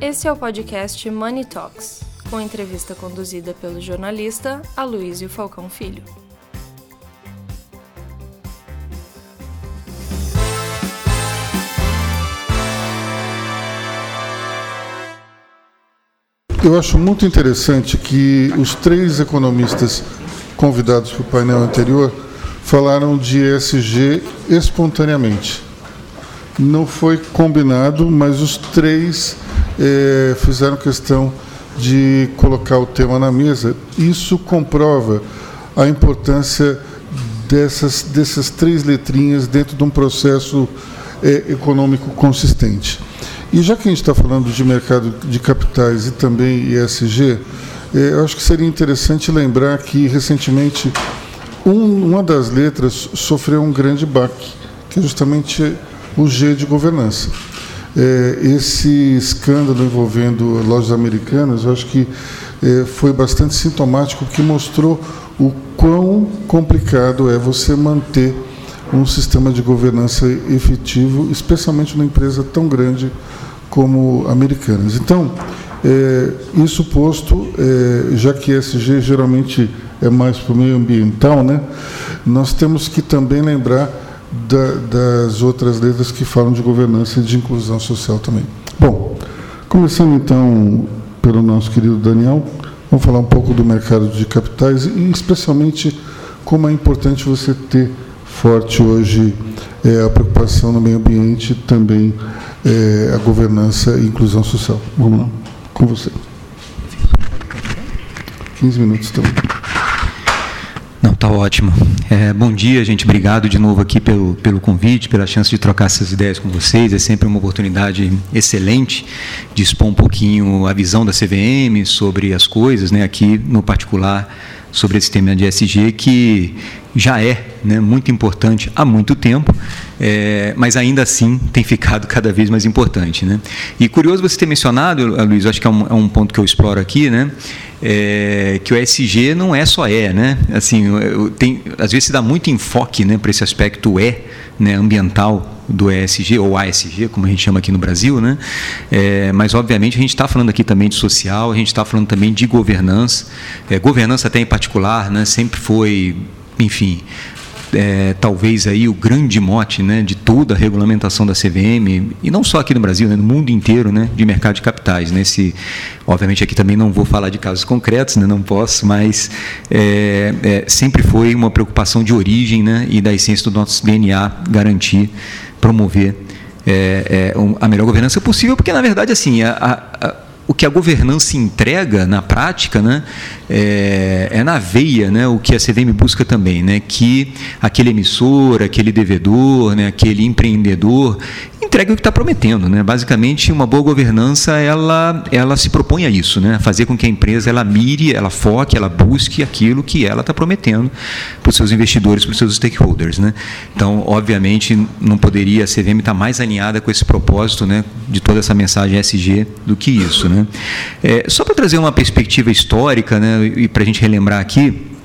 Esse é o podcast Money Talks, com entrevista conduzida pelo jornalista Aloysio Falcão Filho. Eu acho muito interessante que os três economistas convidados para o painel anterior falaram de ESG espontaneamente. Não foi combinado, mas os três eh, fizeram questão de colocar o tema na mesa. Isso comprova a importância dessas, dessas três letrinhas dentro de um processo eh, econômico consistente. E já que a gente está falando de mercado de capitais e também ESG, eh, eu acho que seria interessante lembrar que recentemente um, uma das letras sofreu um grande baque, que é justamente o G de governança. É, esse escândalo envolvendo lojas americanas, eu acho que é, foi bastante sintomático, porque mostrou o quão complicado é você manter um sistema de governança efetivo, especialmente numa empresa tão grande como Americanas. Então, é, isso posto, é, já que ESG geralmente é mais para o meio ambiental, né? nós temos que também lembrar da, das outras letras que falam de governança e de inclusão social também. Bom, começando então pelo nosso querido Daniel, vamos falar um pouco do mercado de capitais e especialmente como é importante você ter forte hoje é, a preocupação no meio ambiente também é, a governança e inclusão social. Vamos lá, com você. 15 minutos também. Não, tá ótimo. É, bom dia, gente. Obrigado de novo aqui pelo, pelo convite, pela chance de trocar essas ideias com vocês. É sempre uma oportunidade excelente de expor um pouquinho a visão da CVM sobre as coisas, né? Aqui no particular sobre esse tema de SG que já é né, muito importante há muito tempo, é, mas ainda assim tem ficado cada vez mais importante. Né? E curioso você ter mencionado, Luiz, acho que é um, é um ponto que eu exploro aqui, né? É, que o ESG não é só E, né? Assim, tem, às vezes se dá muito enfoque né, para esse aspecto E, né, ambiental do ESG, ou ASG, como a gente chama aqui no Brasil, né? É, mas, obviamente, a gente está falando aqui também de social, a gente está falando também de governança. É, governança até em particular, né, sempre foi, enfim, é, talvez aí o grande mote né, de toda a regulamentação da CVM, e não só aqui no Brasil, né, no mundo inteiro, né, de mercado de capitais. Nesse, obviamente aqui também não vou falar de casos concretos, né, não posso, mas é, é, sempre foi uma preocupação de origem né, e da essência do nosso DNA garantir, promover é, é, a melhor governança possível, porque na verdade assim a, a, o que a governança entrega na prática né, é, é, na veia né, o que a CVM busca também, né, que aquele emissor, aquele devedor, né, aquele empreendedor entregue o que está prometendo. Né? Basicamente, uma boa governança ela, ela se propõe a isso, né? fazer com que a empresa ela mire, ela foque, ela busque aquilo que ela está prometendo para os seus investidores, para os seus stakeholders. Né? Então, obviamente, não poderia a CVM estar tá mais alinhada com esse propósito né, de toda essa mensagem SG do que isso. Né? É, só para trazer uma perspectiva histórica né, e para a gente relembrar aqui,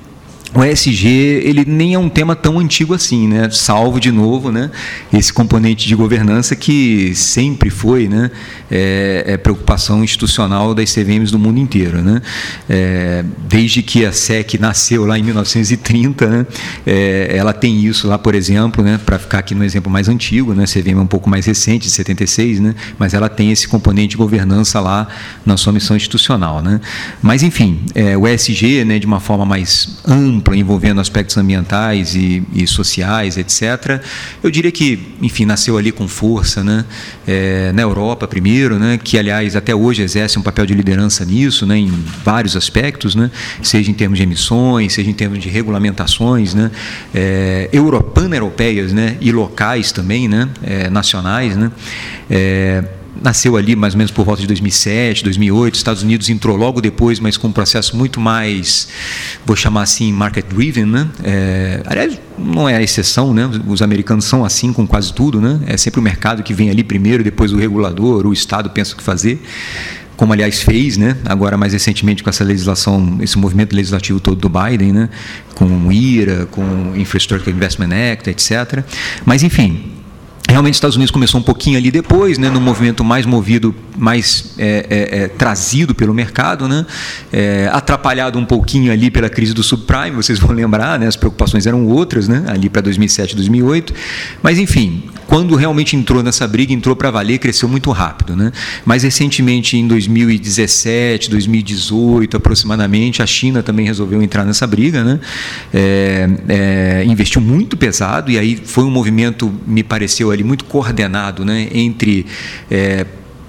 o ESG ele nem é um tema tão antigo assim, né? Salvo de novo, né? Esse componente de governança que sempre foi, né? É, é preocupação institucional das CVMs do mundo inteiro, né? É, desde que a SEC nasceu lá em 1930, né? É, ela tem isso lá, por exemplo, né? Para ficar aqui no exemplo mais antigo, né? CVM é um pouco mais recente, de 76, né? Mas ela tem esse componente de governança lá na sua missão institucional, né? Mas enfim, é, o ESG, né? De uma forma mais ampla ampla envolvendo aspectos ambientais e, e, sociais, etc. Eu diria que, enfim, nasceu ali com força, né? É, na Europa primeiro, né? Que aliás até hoje exerce um papel de liderança nisso, né? Em vários aspectos, né? Seja em termos de emissões, seja em termos de regulamentações, né? É, europeias, né? E locais também, né? É, nacionais, né? Nasceu ali mais ou menos por volta de 2007, 2008. Estados Unidos entrou logo depois, mas com um processo muito mais, vou chamar assim, market driven, né? É, aliás, não é a exceção, né? Os americanos são assim com quase tudo, né? É sempre o mercado que vem ali primeiro, depois o regulador, o Estado pensa o que fazer como aliás fez, né? Agora mais recentemente com essa legislação, esse movimento legislativo todo do Biden, né? Com o IRA, com o Infrastructure Investment Act, etc. Mas enfim, Realmente, os Estados Unidos começou um pouquinho ali depois, né, no movimento mais movido, mais é, é, é, trazido pelo mercado, né, é, atrapalhado um pouquinho ali pela crise do subprime, vocês vão lembrar, né, as preocupações eram outras, né, ali para 2007, 2008. Mas, enfim, quando realmente entrou nessa briga, entrou para valer, cresceu muito rápido. Né? Mais recentemente, em 2017, 2018 aproximadamente, a China também resolveu entrar nessa briga, né? É, é, investiu muito pesado e aí foi um movimento, me pareceu ali, muito coordenado né? entre. É,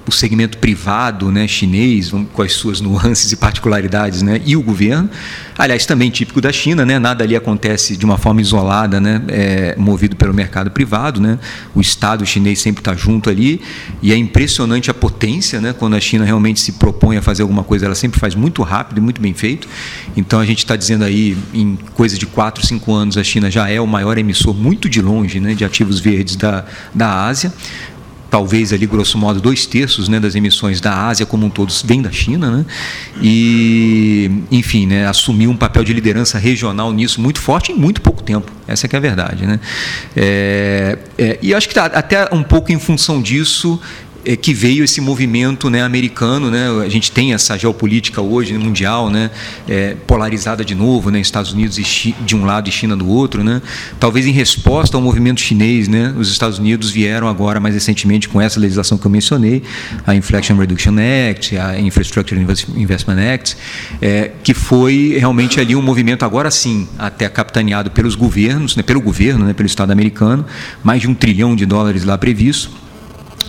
o segmento privado né, chinês, com as suas nuances e particularidades, né, e o governo. Aliás, também típico da China, né, nada ali acontece de uma forma isolada, né, é, movido pelo mercado privado. Né, o Estado chinês sempre está junto ali, e é impressionante a potência, né, quando a China realmente se propõe a fazer alguma coisa, ela sempre faz muito rápido e muito bem feito. Então, a gente está dizendo aí, em coisa de 4, 5 anos, a China já é o maior emissor, muito de longe, né, de ativos verdes da, da Ásia talvez ali grosso modo dois terços né, das emissões da Ásia como um todo vem da China, né? E enfim, né, assumiu um papel de liderança regional nisso muito forte em muito pouco tempo. Essa é, é a verdade, né? É, é, e acho que tá, até um pouco em função disso é, que veio esse movimento né, americano. Né, a gente tem essa geopolítica hoje né, mundial né, é, polarizada de novo, né, Estados Unidos de um lado e China do outro. Né, talvez em resposta ao movimento chinês, né, os Estados Unidos vieram agora mais recentemente com essa legislação que eu mencionei, a Inflation Reduction Act, a Infrastructure Investment Act, é, que foi realmente ali um movimento agora sim até capitaneado pelos governos, né, pelo governo, né, pelo Estado americano, mais de um trilhão de dólares lá previsto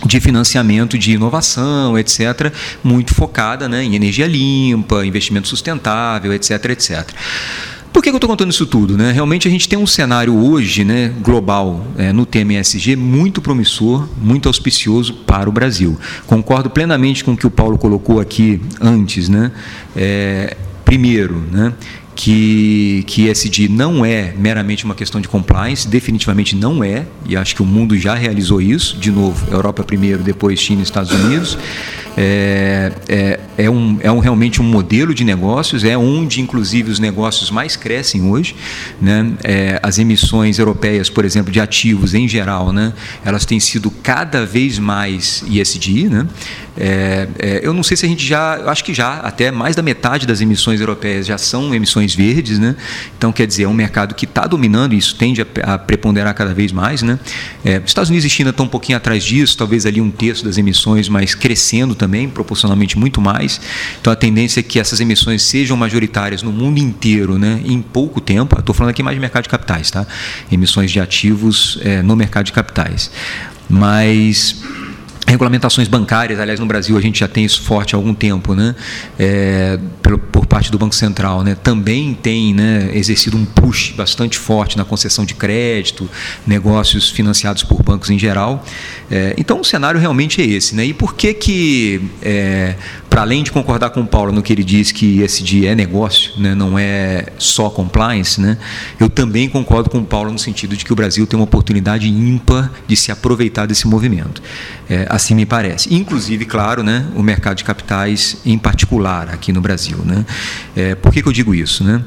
de financiamento de inovação, etc., muito focada né, em energia limpa, investimento sustentável, etc., etc. Por que eu estou contando isso tudo? Né? Realmente a gente tem um cenário hoje né, global é, no tema ESG muito promissor, muito auspicioso para o Brasil. Concordo plenamente com o que o Paulo colocou aqui antes. Né? É, primeiro, né, que, que ESG não é meramente uma questão de compliance, definitivamente não é, e acho que o mundo já realizou isso, de novo, Europa primeiro, depois China e Estados Unidos. É, é, é, um, é um, realmente um modelo de negócios, é onde, inclusive, os negócios mais crescem hoje. Né? É, as emissões europeias, por exemplo, de ativos em geral, né? elas têm sido cada vez mais ISD. Né? É, é, eu não sei se a gente já, acho que já, até mais da metade das emissões europeias já são emissões verdes. Né? Então, quer dizer, é um mercado que está dominando e isso tende a, a, preponderar cada vez mais. Né? É, Estados Unidos e China estão um pouquinho atrás disso, talvez ali um terço das emissões, mas crescendo também também, proporcionalmente muito mais. Então a tendência é que essas emissões sejam majoritárias no mundo inteiro né, em pouco tempo. Estou falando aqui mais de mercado de capitais, tá? Emissões de ativos é, no mercado de capitais. Mas regulamentações bancárias, aliás, no Brasil a gente já tem isso forte há algum tempo, né? É, por, por, parte do Banco Central, né? Também tem né, exercido um push bastante forte na concessão de crédito, negócios financiados por bancos em geral. É, então, o cenário realmente é esse, né? E por que que, é, para além de concordar com o Paulo no que ele diz que esse é negócio, né? Não é só compliance, né? Eu também concordo com o Paulo no sentido de que o Brasil tem uma oportunidade ímpar de se aproveitar desse movimento. É, assim me parece. Inclusive, claro, né, o mercado de capitais em particular aqui no Brasil. Né? É, por que, que eu digo isso? Né?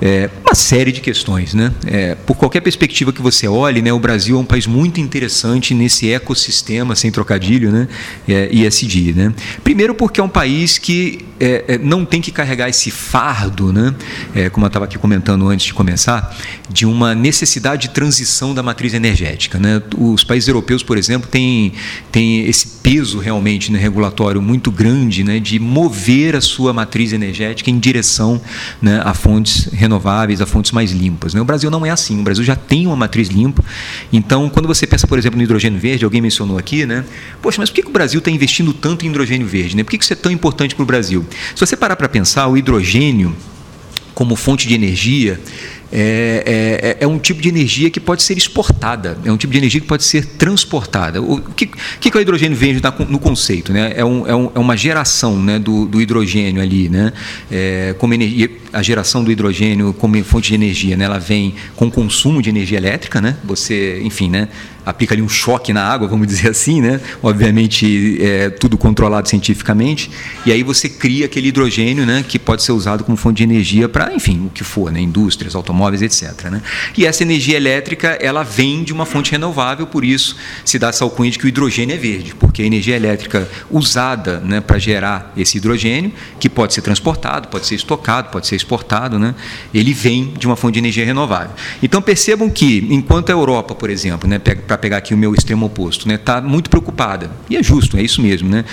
É, uma série de questões. Né? É, por qualquer perspectiva que você olhe, né, o Brasil é um país muito interessante nesse ecossistema, sem trocadilho, né, é, ISD. Né? Primeiro porque é um país que é, é, não tem que carregar esse fardo, né, é, como eu estava aqui comentando antes de começar, de uma necessidade de transição da matriz energética. Né? Os países europeus, por exemplo, têm, têm esse peso realmente né, regulatório muito grande né, de mover a sua matriz energética em direção né, a fontes renováveis, a fontes mais limpas. Né? O Brasil não é assim, o Brasil já tem uma matriz limpa. Então, quando você pensa, por exemplo, no hidrogênio verde, alguém mencionou aqui, né? Poxa, mas por que, o Brasil está investindo tanto em hidrogênio verde? Né? Por que isso é tão importante para o Brasil? Se você parar para pensar, o hidrogênio como fonte de energia é, é, é, um tipo de energia que pode ser exportada, é um tipo de energia que pode ser transportada. O que, que, que o hidrogênio vende no conceito? Né? É, um, é, um, é uma geração né, do, do hidrogênio ali, né? É, como energia, a geração do hidrogênio como fonte de energia, né? ela vem com consumo de energia elétrica, né? você, enfim, né? Aplica ali um choque na água, vamos dizer assim, né? obviamente é tudo controlado cientificamente, e aí você cria aquele hidrogênio né? que pode ser usado como fonte de energia para, enfim, o que for, né? indústrias, automóveis, etc. Né? E essa energia elétrica ela vem de uma fonte renovável, por isso se dá essa alcunha de que o hidrogênio é verde, porque a energia elétrica usada né, para gerar esse hidrogênio, que pode ser transportado, pode ser estocado, pode ser exportado, né, ele vem de uma fonte de energia renovável. Então percebam que, enquanto a Europa, por exemplo, né, para pegar aqui o meu extremo oposto, está né, muito preocupada, e é justo, é isso mesmo, né,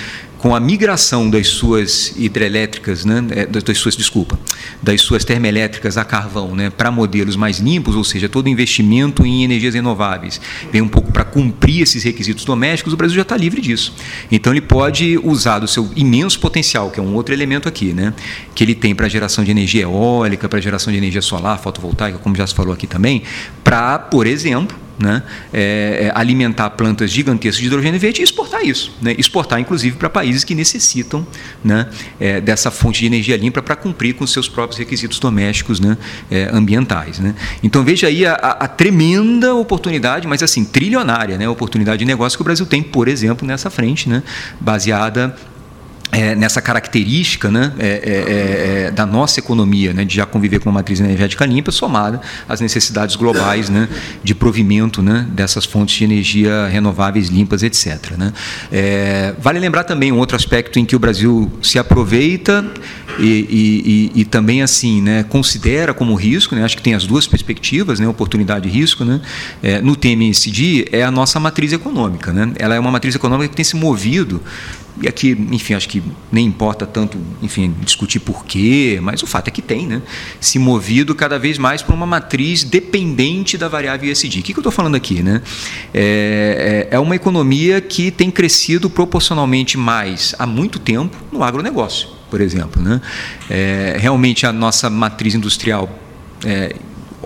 com a migração das suas hidrelétricas, né, é, das suas, desculpa, das suas termoelétricas a carvão né, para modelos mais limpos, ou seja, todo investimento em energias renováveis. Vem um pouco para cumprir esses requisitos domésticos, o Brasil já está livre disso. Então ele pode usar do seu imenso potencial, que é um outro elemento aqui, né, que ele tem para geração de energia eólica, para geração de energia solar, fotovoltaica, como já se falou aqui também, para, por exemplo, né, é, é, alimentar plantas gigantescas de hidrogênio verde e exportar isso. Né, exportar, inclusive, para países que necessitam né, é, dessa fonte de energia limpa para cumprir com seus próprios requisitos domésticos né, é, ambientais. Né. Então, veja aí a, a, tremenda oportunidade, mas assim, trilionária né, oportunidade de negócio que o Brasil tem, por exemplo, nessa frente, né, baseada é, nessa característica né, é, é, é, da nossa economia, né, de já conviver com uma matriz energética limpa, somada às necessidades globais né, de provimento né, dessas fontes de energia renováveis, limpas, etc. Né. É, vale lembrar também um outro aspecto em que o Brasil se aproveita e, e, e também assim né, considera como risco, né, acho que tem as duas perspectivas, né, oportunidade e risco. Né, é, no TMSD é a nossa matriz econômica. Né, ela é uma matriz econômica que tem se movido e aqui, enfim, acho que nem importa tanto, enfim, discutir porquê, mas o fato é que tem, né? Se movido cada vez mais para uma matriz dependente da variável ISD. O que, que eu estou falando aqui, né? É, é, é uma economia que tem crescido proporcionalmente mais há muito tempo no agronegócio, por exemplo, né? É, realmente a nossa matriz industrial é,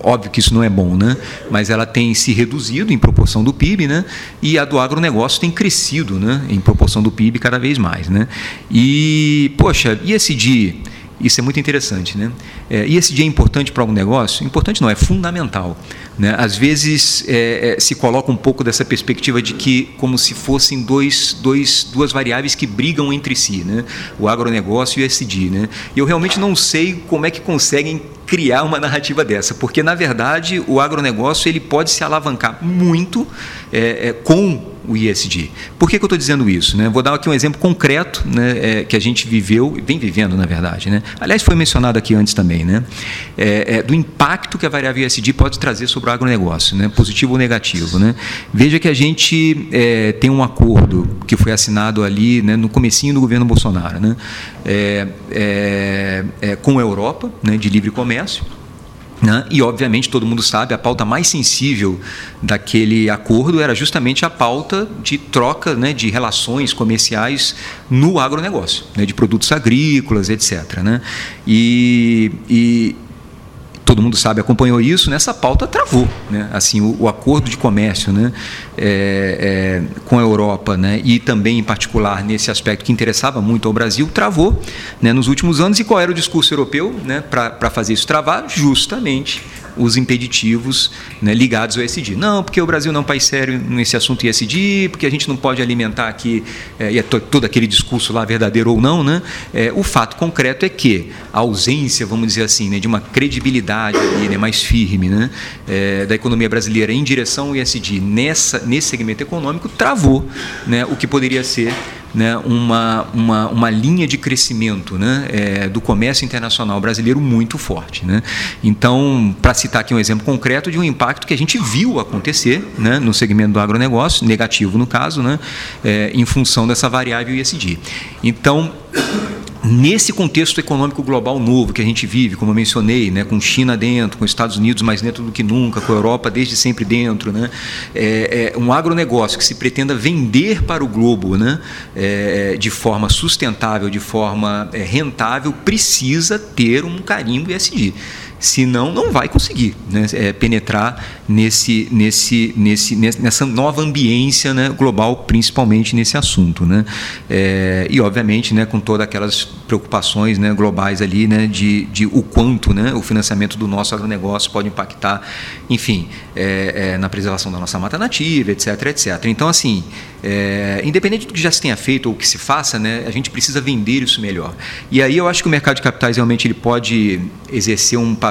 Óbvio que isso não é bom, né? mas ela tem se reduzido em proporção do PIB né? e a do agronegócio tem crescido né? em proporção do PIB cada vez mais. Né? E, poxa, e esse dia? Isso é muito interessante. Né? É, e esse dia é importante para algum negócio? Importante não, é fundamental. Né? Às vezes é, é, se coloca um pouco dessa perspectiva de que como se fossem dois, dois, duas variáveis que brigam entre si, né? o agronegócio e o SD. Né? E eu realmente não sei como é que conseguem criar uma narrativa dessa, porque na verdade o agronegócio ele pode se alavancar muito é, é, com o ISD. Por que, que eu estou dizendo isso? Né? Vou dar aqui um exemplo concreto né, é, que a gente viveu, vem vivendo na verdade. Né? Aliás, foi mencionado aqui antes também, né? É, é, do impacto que a variável ISD pode trazer sobre o agronegócio, né? positivo ou negativo. Né? Veja que a gente é, tem um acordo que foi assinado ali né, no comecinho do governo Bolsonaro, né? Com a Europa, né, de livre comércio, né? E, obviamente, todo mundo sabe, a pauta mais sensível daquele acordo era justamente a pauta de troca né, de relações comerciais no agronegócio, né, de produtos agrícolas, etc. Né? E, e todo mundo sabe, acompanhou isso, nessa pauta travou. Né? Assim, o, o, acordo de comércio né? É, é, com a Europa né? e também, em particular, nesse aspecto que interessava muito ao Brasil, travou né? nos últimos anos. E qual era o discurso europeu né? para fazer isso travar? Justamente os impeditivos né, ligados ao ESG. Não, porque o Brasil não é um país sério nesse assunto ESG, porque a gente não pode alimentar aqui, é, e é todo aquele discurso lá verdadeiro ou não, né? É, o fato concreto é que a ausência, vamos dizer assim, né, de uma credibilidade ali, né, mais firme né, é, da economia brasileira em direção ao ESG nessa, nesse segmento econômico travou né, o que poderia ser né, uma, uma, uma linha de crescimento né, é, do comércio internacional brasileiro muito forte. Né? Então, para citar aqui um exemplo concreto de um impacto que a gente viu acontecer né, no segmento do agronegócio, negativo no caso, né, é, em função dessa variável ISD. Então, Nesse contexto econômico global novo que a gente vive, como eu mencionei, né, com China dentro, com Estados Unidos mais dentro do que nunca, com a Europa desde sempre dentro, né, é, é um agronegócio que se pretenda vender para o globo né, é, de forma sustentável, de forma é, rentável, precisa ter um carimbo ESG senão não vai conseguir né, é, penetrar nesse, nesse, nesse, nessa nova ambiência né, global, principalmente nesse assunto. Né? É, e, obviamente, né, com todas aquelas preocupações né, globais ali né, de, de o quanto né, o financiamento do nosso agronegócio pode impactar, enfim, é, é na preservação da nossa mata nativa, etc, etc. Então, assim, é, independente do que já se tenha feito ou que se faça, né, a gente precisa vender isso melhor. E aí eu acho que o mercado de capitais realmente ele pode exercer um papel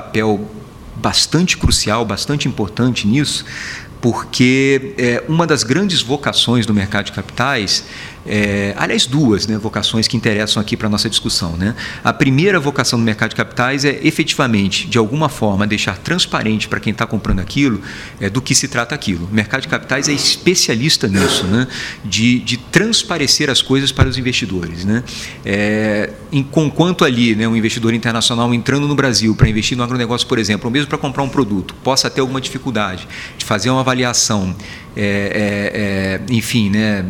bastante crucial, bastante importante nisso, porque é, uma das grandes vocações do mercado de capitais é, aliás, duas né, vocações que interessam aqui para a nossa discussão. Né? A primeira vocação do mercado de capitais é efetivamente, de alguma forma, deixar transparente para quem está comprando aquilo é, do que se trata aquilo. O mercado de capitais é especialista nisso, né? de, de transparecer as coisas para os investidores. Né? É, em, conquanto ali né, um investidor internacional entrando no Brasil para investir no agronegócio, por exemplo, ou mesmo para comprar um produto, possa ter alguma dificuldade de fazer uma avaliação, é, é, é enfim, né,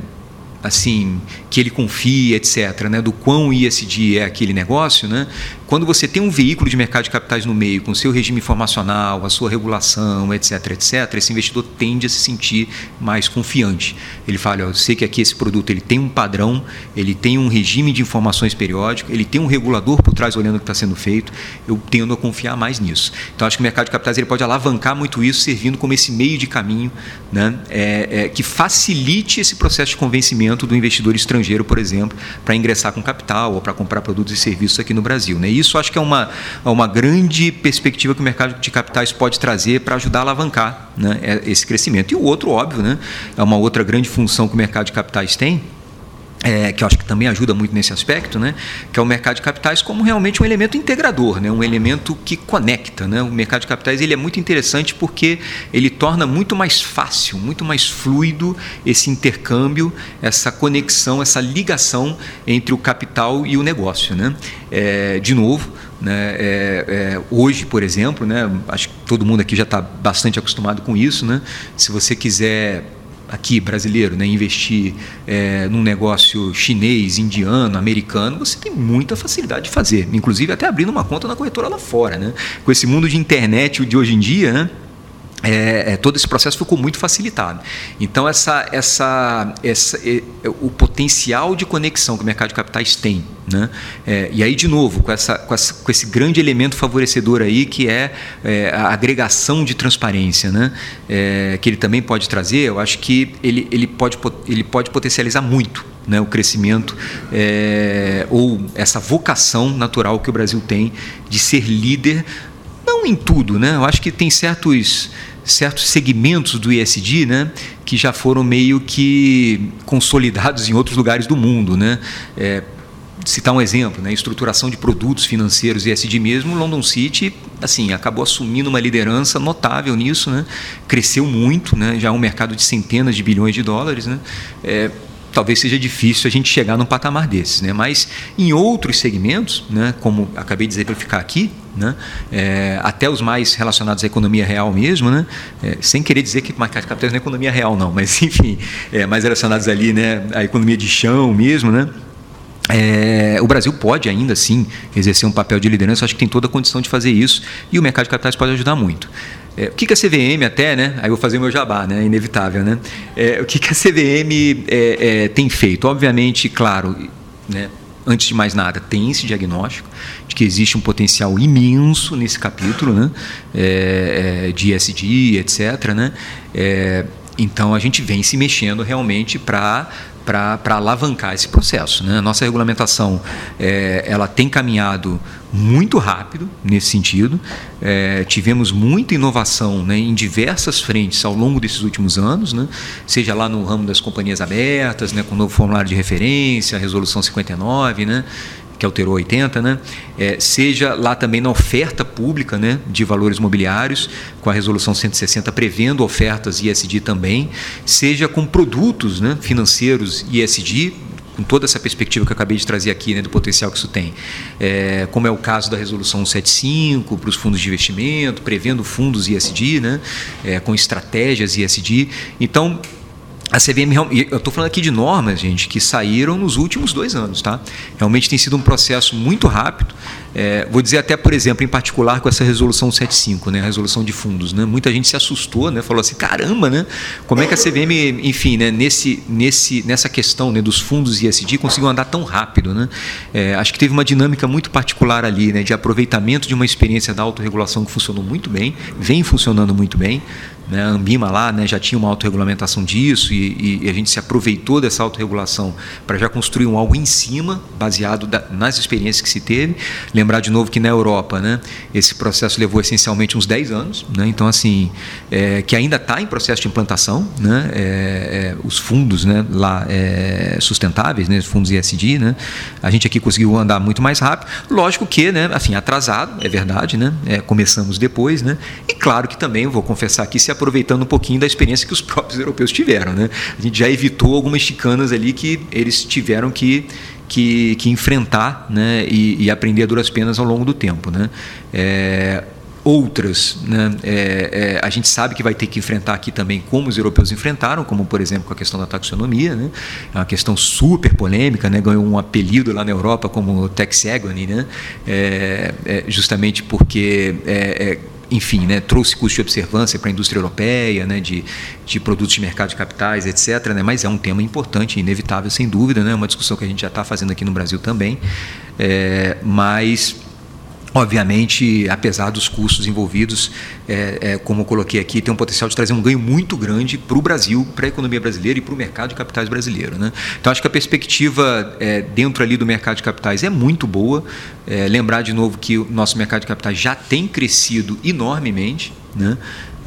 assim que ele confia, etc., né, do quão ISD é aquele negócio, né, quando você tem um veículo de mercado de capitais no meio, com seu regime informacional, a sua regulação, etc., etc., esse investidor tende a se sentir mais confiante. Ele fala, eu sei que aqui esse produto ele tem um padrão, ele tem um regime de informações periódico, ele tem um regulador por trás olhando o que está sendo feito, eu tendo a confiar mais nisso. Então, acho que o mercado de capitais ele pode alavancar muito isso, servindo como esse meio de caminho né, é, é, que facilite esse processo de convencimento do investidor estrangeiro, por exemplo, para ingressar com capital ou para comprar produtos e serviços aqui no Brasil. Né? Isso acho que é uma, uma grande perspectiva que o mercado de capitais pode trazer para ajudar a alavancar né, é, esse crescimento. E o outro, óbvio, né, é uma outra grande função que o mercado de capitais tem, é, que eu acho que também ajuda muito nesse aspecto, né, que é o mercado de capitais como realmente um elemento integrador, né, um elemento que conecta. Né, o mercado de capitais ele é muito interessante porque ele torna muito mais fácil, muito mais fluido esse intercâmbio, essa conexão, essa ligação entre o capital e o negócio. Né. É, de novo, né, é, é, hoje, por exemplo, né, acho que todo mundo aqui já está bastante acostumado com isso. Né, se você quiser aqui brasileiro, né, investir é, num negócio chinês, indiano, americano, você tem muita facilidade de fazer, inclusive até abrindo uma conta na corretora lá fora, né? Com esse mundo de internet de hoje em dia, né? É, é, todo esse processo ficou muito facilitado. Então, essa, essa, essa, é, o potencial de conexão que o mercado de capitais tem, né? É, e aí, de novo, com, essa, com, essa, com, esse grande elemento favorecedor aí, que é, é a agregação de transparência, né? É, que ele também pode trazer, eu acho que ele, ele, pode, ele pode potencializar muito né, o crescimento ou essa vocação natural que o Brasil tem de ser líder, não em tudo, né? eu acho que tem certos certos segmentos do ISD, né, que já foram meio que consolidados em outros lugares do mundo, né? É, citar um exemplo, né, estruturação de produtos financeiros ISD mesmo, London City, assim, acabou assumindo uma liderança notável nisso, né? Cresceu muito, né? Já é um mercado de centenas de bilhões de dólares, né? É, talvez seja difícil a gente chegar num patamar desses, né? Mas em outros segmentos, né, como acabei de exemplificar aqui, né, é, até os mais relacionados à economia real mesmo, né, é, sem querer dizer que mercado de capitais não é economia real não, mas enfim, é, mais relacionados ali, né, à economia de chão mesmo, né, é, o Brasil pode ainda assim exercer um papel de liderança, acho que tem toda a condição de fazer isso e o mercado de capitais pode ajudar muito. É, o que, que a CVM até, né? Aí eu vou fazer o meu jabá, né? Inevitável, né? É, o que, que a CVM é, é, tem feito? Obviamente, claro, né? Antes de mais nada, tem esse diagnóstico de que existe um potencial imenso nesse capítulo, né? É, é, de ESG, etc. Né? então a gente vem se mexendo realmente para para alavancar esse processo. Né? A nossa regulamentação é, ela tem caminhado muito rápido nesse sentido. É, tivemos muita inovação né, em diversas frentes ao longo desses últimos anos, né? seja lá no ramo das companhias abertas, né, com o novo formulário de referência, a resolução 59, né, que alterou 80, né? É, seja lá também na oferta pública né, de valores mobiliários, com a resolução 160 prevendo ofertas ISD também, seja com produtos né, financeiros ISD, com toda essa perspectiva que eu acabei de trazer aqui, né, do potencial que isso tem. É, como é o caso da resolução 175 para os fundos de investimento, prevendo fundos ISD, né, é, com estratégias ISD. Então, a CVM, eu estou falando aqui de normas, gente, que saíram nos últimos dois anos, tá? Realmente tem sido um processo muito rápido. É, vou dizer até, por exemplo, em particular com essa resolução 75, né, a resolução de fundos, né? Muita gente se assustou, né? Falou assim, caramba, né? Como é que a CVM, enfim, né? Nesse, nesse, nessa questão né? dos fundos ISD conseguiu andar tão rápido, né? É, acho que teve uma dinâmica muito particular ali, né? De aproveitamento de uma experiência da autorregulação que funcionou muito bem, vem funcionando muito bem, né, a Ambima lá né, já tinha uma autorregulamentação disso e, e, a gente se aproveitou dessa autorregulação para já construir um algo em cima, baseado da, nas experiências que se teve. Lembrar de novo que na Europa, né, esse processo levou essencialmente uns 10 anos, né, então assim, é, que ainda está em processo de implantação, né, é, é, os fundos né, lá é, sustentáveis, né, os fundos ISD, né, a gente aqui conseguiu andar muito mais rápido, lógico que, né, assim, atrasado, é verdade, né, é, começamos depois, né, e claro que também, vou confessar aqui, se aproveitando um pouquinho da experiência que os próprios europeus tiveram, né, a gente já evitou algumas chicanas ali que eles tiveram que que, que enfrentar né, e, e, aprender a duras penas ao longo do tempo. Né? É, outras, né, é, é, a gente sabe que vai ter que enfrentar aqui também como os europeus enfrentaram, como por exemplo com a questão da taxonomia, né, é uma questão super polêmica, né, ganhou um apelido lá na Europa como taxagony, né, é, é justamente porque é, enfim, né, trouxe custo de observância para a indústria europeia, né, de, de produtos de mercado de capitais, etc. Né, mas é um tema importante, inevitável, sem dúvida, né, uma discussão que a gente já está fazendo aqui no Brasil também. É, mas Obviamente, apesar dos custos envolvidos, é, é, como eu coloquei aqui, tem um potencial de trazer um ganho muito grande para o Brasil, para a economia brasileira e para o mercado de capitais brasileiro. Né? Então, acho que a perspectiva é, dentro ali do mercado de capitais é muito boa. É, lembrar de novo que o nosso mercado de capitais já tem crescido enormemente. Né?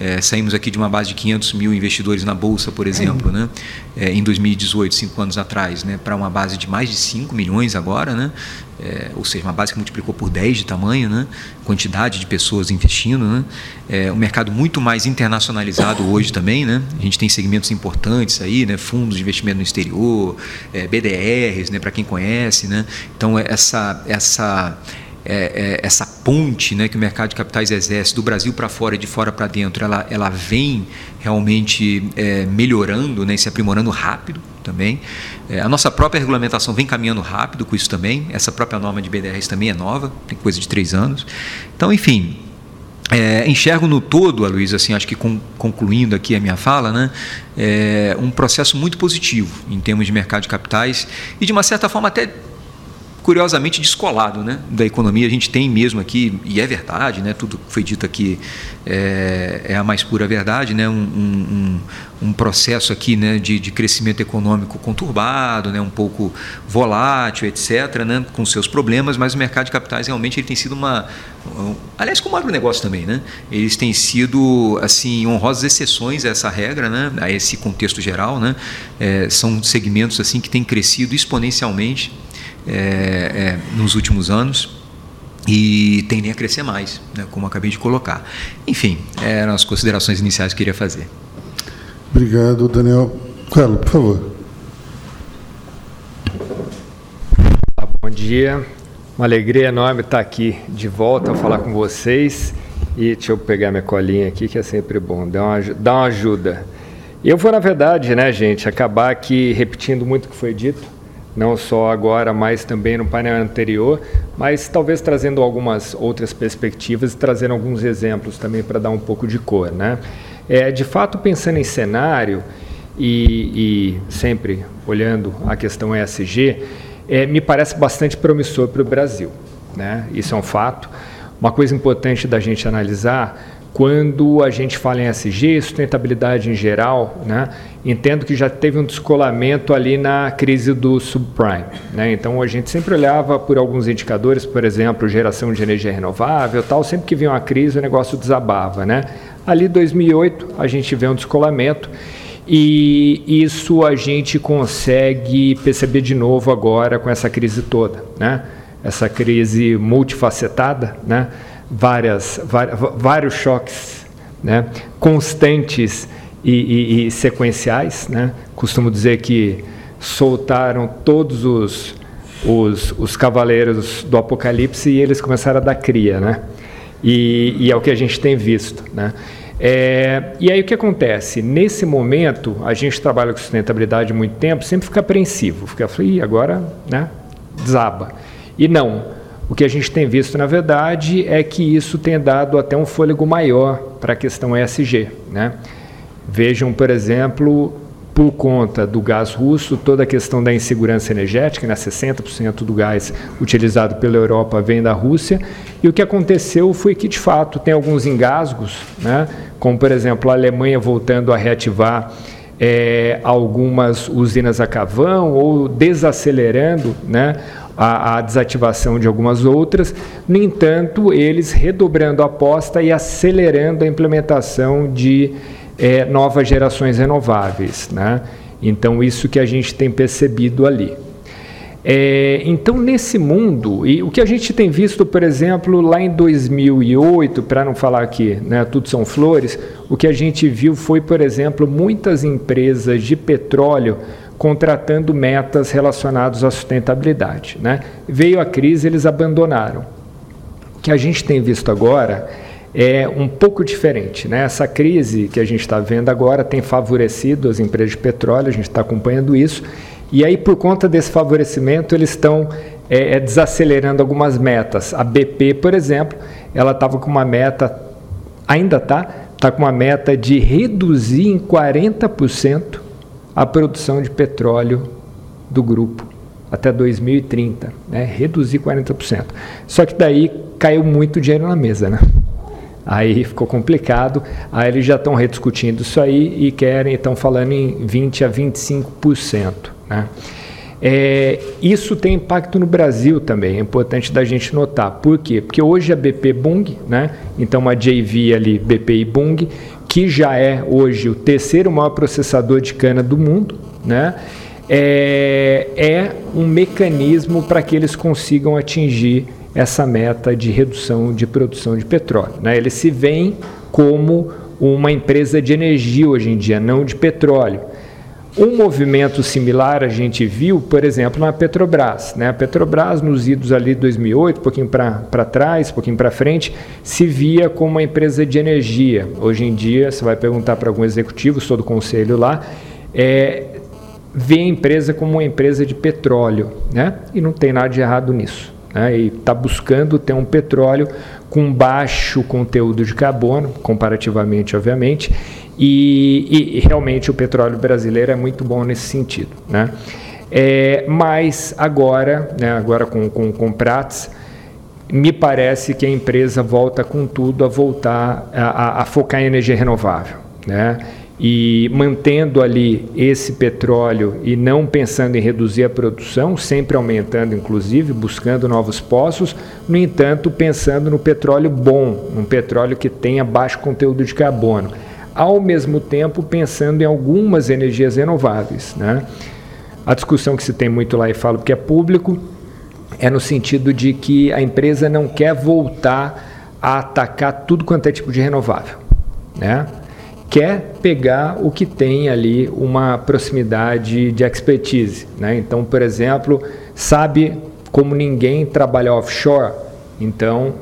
É, saímos aqui de uma base de 500 mil investidores na Bolsa, por exemplo, né? É, em 2018, cinco anos atrás, né? para uma base de mais de 5 milhões agora, né? É, ou seja, uma base que multiplicou por 10 de tamanho, né? quantidade de pessoas investindo. Né? É um mercado muito mais internacionalizado hoje também. Né? A gente tem segmentos importantes aí, né? fundos de investimento no exterior, é, BDRs, né? para quem conhece. Né? Então, essa, essa é, é, essa ponte né, que o mercado de capitais exerce do Brasil para fora e de fora para dentro, ela, ela vem realmente é, melhorando né, e se aprimorando rápido também. É, a nossa própria regulamentação vem caminhando rápido com isso também. Essa própria norma de BDRs também é nova, tem coisa de três anos. Então, enfim, é, enxergo no todo, Luísa, assim, acho que concluindo aqui a minha fala, né, é um processo muito positivo em termos de mercado de capitais e, de uma certa forma, até curiosamente descolado né, da economia. A gente tem mesmo aqui, e é verdade, né, tudo que foi dito aqui é, é a mais pura verdade, né, um, um, um processo aqui né, de, de, crescimento econômico conturbado, né, um pouco volátil, etc., né, com seus problemas, mas o mercado de capitais realmente ele tem sido uma. Aliás, como agronegócio também, né, eles têm sido assim honrosas exceções a essa regra, né, a esse contexto geral. Né, é, são segmentos assim que têm crescido exponencialmente é, nos últimos anos e tendem a crescer mais, né, como acabei de colocar. Enfim, eram as considerações iniciais que eu queria fazer. Obrigado, Daniel. Carlos, por favor. Bom dia, uma alegria enorme estar aqui de volta a falar com vocês. E deixa eu pegar minha colinha aqui, que é sempre bom, dá uma, dá uma ajuda. Eu vou, na verdade, né, gente, acabar aqui repetindo muito o que foi dito não só agora, mas também no painel anterior, mas talvez trazendo algumas outras perspectivas e trazendo alguns exemplos também para dar um pouco de cor. Né? É, de fato, pensando em cenário e, e sempre olhando a questão ESG, é, me parece bastante promissor para o Brasil. Né? Isso é um fato. Uma coisa importante da gente analisar quando a gente fala em SG, sustentabilidade em geral, né, entendo que já teve um descolamento ali na crise do subprime. Né? Então a gente sempre olhava por alguns indicadores, por exemplo, geração de energia renovável, tal. Sempre que vinha uma crise, o negócio desabava. Né? Ali 2008 a gente vê um descolamento e isso a gente consegue perceber de novo agora com essa crise toda, né? Essa crise multifacetada, né? Várias, vários choques né, constantes e, e, e sequenciais. Né? Costumo dizer que soltaram todos os, os, os cavaleiros do Apocalipse e eles começaram a dar cria. Né? E, e é o que a gente tem visto. Né? É, e aí o que acontece? Nesse momento, a gente trabalha com sustentabilidade há muito tempo, sempre fica apreensivo, fica, Ih, agora né, desaba. E não, o que a gente tem visto, na verdade, é que isso tem dado até um fôlego maior para a questão ESG. Né? Vejam, por exemplo, por conta do gás russo, toda a questão da insegurança energética, né? 60% do gás utilizado pela Europa vem da Rússia, e o que aconteceu foi que, de fato, tem alguns engasgos, né? como, por exemplo, a Alemanha voltando a reativar é, algumas usinas a carvão ou desacelerando né, a, a, desativação de algumas outras. No entanto, eles redobrando a aposta e acelerando a implementação de é, novas gerações renováveis. Né? Então, isso que a gente tem percebido ali. É, então, nesse mundo, e o que a gente tem visto, por exemplo, lá em 2008, para não falar que né, tudo são flores, o que a gente viu foi, por exemplo, muitas empresas de petróleo contratando metas relacionadas à sustentabilidade. Né? Veio a crise, eles abandonaram. O que a gente tem visto agora é um pouco diferente. Né? Essa crise que a gente está vendo agora tem favorecido as empresas de petróleo, a gente está acompanhando isso, e aí, por conta desse favorecimento, eles estão é, é, desacelerando algumas metas. A BP, por exemplo, ela estava com uma meta, ainda está, está com uma meta de reduzir em 40% a produção de petróleo do grupo até 2030, né? reduzir 40%. Só que daí caiu muito dinheiro na mesa, né? Aí ficou complicado, aí eles já estão rediscutindo isso aí e querem, estão falando em 20 a 25%. Né? É, isso tem impacto no Brasil também, é importante da gente notar. Por quê? Porque hoje a BP Bung, né? então uma JV ali, BP e Bung, que já é hoje o terceiro maior processador de cana do mundo, né? é, é um mecanismo para que eles consigam atingir essa meta de redução de produção de petróleo. Né? Eles se veem como uma empresa de energia hoje em dia, não de petróleo. Um movimento similar a gente viu, por exemplo, na Petrobras. Né? A Petrobras, nos idos ali de 2008, um pouquinho para trás, um pouquinho para frente, se via como uma empresa de energia. Hoje em dia, você vai perguntar para algum executivo, sou do conselho lá, é, vê a empresa como uma empresa de petróleo. Né? E não tem nada de errado nisso. Né? E está buscando ter um petróleo com baixo conteúdo de carbono, comparativamente, obviamente, e, e, realmente o petróleo brasileiro é muito bom nesse sentido. Né? É, mas agora, né, agora com, com, com Prats, me parece que a empresa volta com tudo a voltar a, a, a focar em energia renovável. Né? e mantendo ali esse petróleo e não pensando em reduzir a produção, sempre aumentando, inclusive, buscando novos poços, no entanto, pensando no petróleo bom, um petróleo que tenha baixo conteúdo de carbono ao mesmo tempo pensando em algumas energias renováveis. Né? A discussão que se tem muito lá e falo porque é público é no sentido de que a empresa não quer voltar a atacar tudo quanto é tipo de renovável. Né? Quer pegar o que tem ali uma proximidade de expertise. Né? Então, por exemplo, sabe como ninguém trabalha offshore, então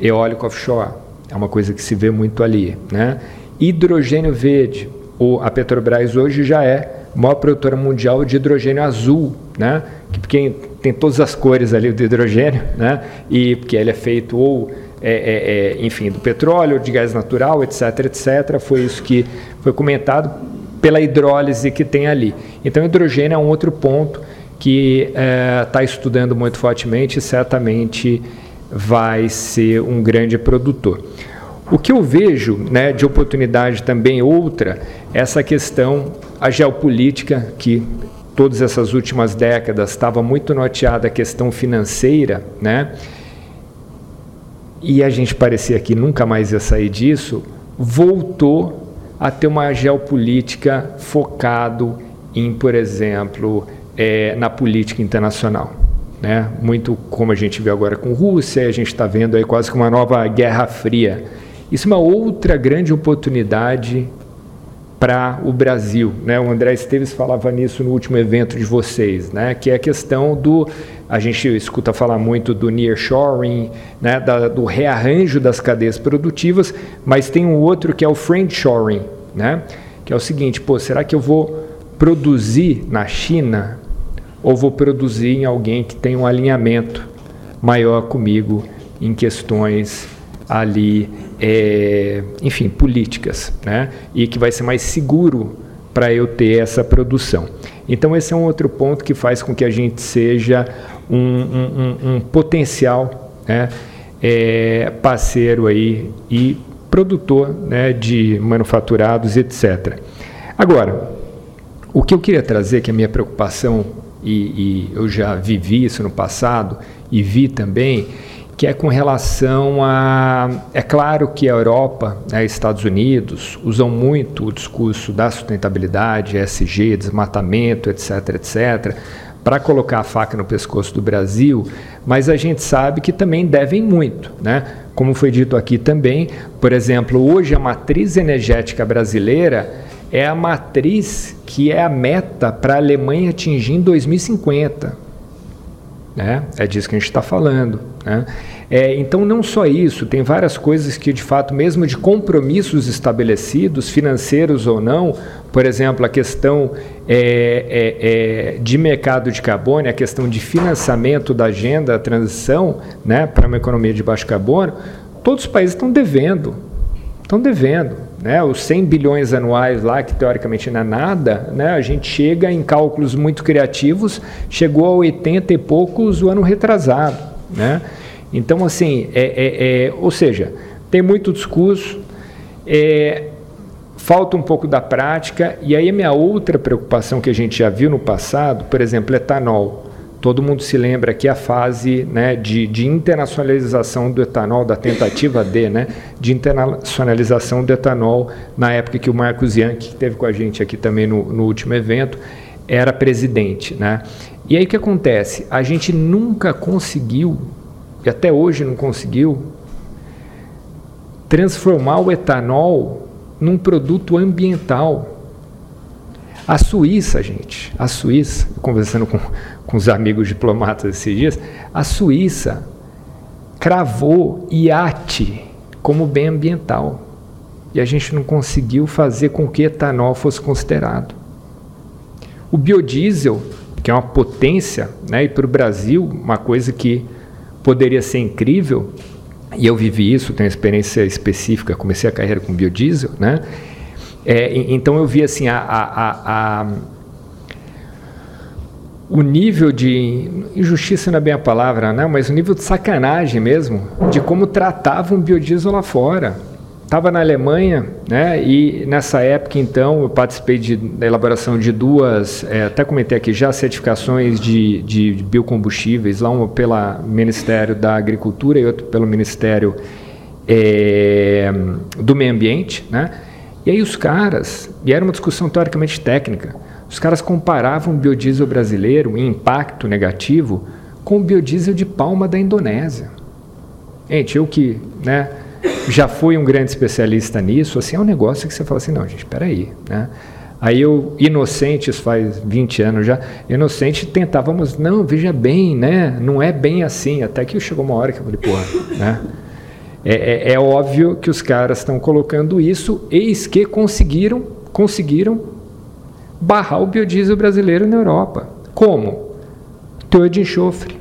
eólico offshore é uma coisa que se vê muito ali. Né? Hidrogênio verde. O, a Petrobras hoje já é maior produtora mundial de hidrogênio azul, né? porque tem todas as cores ali do hidrogênio, né? e porque ele é feito ou é, é, é, enfim, do petróleo, de gás natural, etc, etc. Foi isso que foi comentado pela hidrólise que tem ali. Então, hidrogênio é um outro ponto que está é, estudando muito fortemente e certamente vai ser um grande produtor. O que eu vejo né, de oportunidade também outra, essa questão, a geopolítica, que todas essas últimas décadas estava muito noteada a questão financeira, né? e a gente parecia que nunca mais ia sair disso, voltou a ter uma geopolítica focado em, por exemplo, é, na política internacional. Né? Muito como a gente vê agora com Rússia, a gente está vendo aí quase que uma nova guerra fria isso é uma outra grande oportunidade para o Brasil. Né? O André Esteves falava nisso no último evento de vocês, né? que é a questão do. A gente escuta falar muito do nearshoring, né? Da, do rearranjo das cadeias produtivas, mas tem um outro que é o friendshoring, né? que é o seguinte: pô, será que eu vou produzir na China ou vou produzir em alguém que tem um alinhamento maior comigo em questões ali, é, enfim, políticas, né? e que vai ser mais seguro para eu ter essa produção. Então, esse é um outro ponto que faz com que a gente seja um, um, um, um potencial né? é, parceiro aí e produtor né, de manufaturados, etc. Agora, o que eu queria trazer, que é a minha preocupação e, e eu já vivi isso no passado e vi também, que é com relação a. É claro que a Europa, né, Estados Unidos, usam muito o discurso da sustentabilidade, ESG, desmatamento, etc., etc., para colocar a faca no pescoço do Brasil, mas a gente sabe que também devem muito. Né? Como foi dito aqui também, por exemplo, hoje a matriz energética brasileira é a matriz que é a meta para a Alemanha atingir em 2050. Né? É disso que a gente está falando. Né? É, então, não só isso, tem várias coisas que, de fato, mesmo de compromissos estabelecidos, financeiros ou não, por exemplo, a questão é, é, é de mercado de carbono, a questão de financiamento da agenda, a transição né, para uma economia de baixo carbono, todos os países estão devendo. Estão devendo. Né? Os 100 bilhões anuais lá, que teoricamente não é nada, né? a gente chega em cálculos muito criativos, chegou a 80 e poucos o ano retrasado. Né? Então, assim, é, é, é, ou seja, tem muito discurso, é, falta um pouco da prática, e aí a minha outra preocupação que a gente já viu no passado, por exemplo, etanol. Todo mundo se lembra que a fase né, de, de, internacionalização do etanol, da tentativa de, né, de internacionalização do etanol, na época que o Marcos Yankee, que esteve com a gente aqui também no, no último evento, era presidente. Né? E aí o que acontece? A gente nunca conseguiu, e até hoje não conseguiu, transformar o etanol num produto ambiental. A Suíça, gente, a Suíça, conversando com, com os amigos diplomatas esses dias, a Suíça cravou iate como bem ambiental. E a gente não conseguiu fazer com que etanol fosse considerado. O biodiesel, que é uma potência, né, e para o Brasil, uma coisa que poderia ser incrível, e eu vivi isso, tenho experiência específica, comecei a carreira com biodiesel, né? É, então eu vi assim a, a, a, o nível de injustiça não é bem a palavra, né? Mas o nível de sacanagem mesmo de como tratavam o biodiesel lá fora. Estava na Alemanha, né? E nessa época, então, eu participei de, da elaboração de duas, é, até comentei aqui já, certificações de, de biocombustíveis, lá uma pelo Ministério da Agricultura e outra pelo Ministério é, do Meio Ambiente, né? E aí os caras, e era uma discussão teoricamente técnica, os caras comparavam o biodiesel brasileiro em impacto negativo com o biodiesel de palma da Indonésia. Gente, eu que né, já fui um grande especialista nisso, assim, é um negócio que você fala assim, não, gente, espera aí, né? Aí eu, inocentes, faz 20 anos já, inocente, tentávamos, não, veja bem, né? Não é bem assim. Até que chegou uma hora que eu falei, porra, né? É, é, é óbvio que os caras estão colocando isso, eis que conseguiram, conseguiram barrar o biodiesel brasileiro na Europa. Como? Teor de enxofre.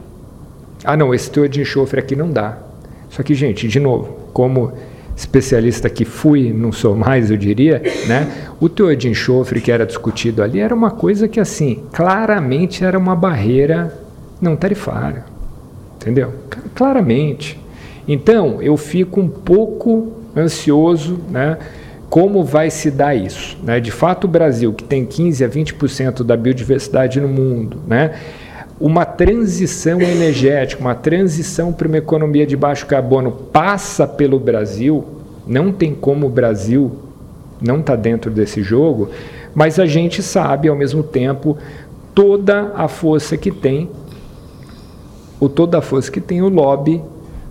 Ah, não, esse teor de enxofre aqui não dá. Só que, gente, de novo, como especialista que fui, não sou mais, eu diria, né? O teor de enxofre que era discutido ali era uma coisa que, assim, claramente era uma barreira não tarifária. Entendeu? Claramente. Então, eu fico um pouco ansioso, né? Como vai se dar isso? Né? De fato, o Brasil, que tem 15 a 20% da biodiversidade no mundo, né? uma transição energética, uma transição para uma economia de baixo carbono passa pelo Brasil, não tem como o Brasil não estar tá dentro desse jogo, mas a gente sabe ao mesmo tempo toda a força que tem, o toda a força que tem o lobby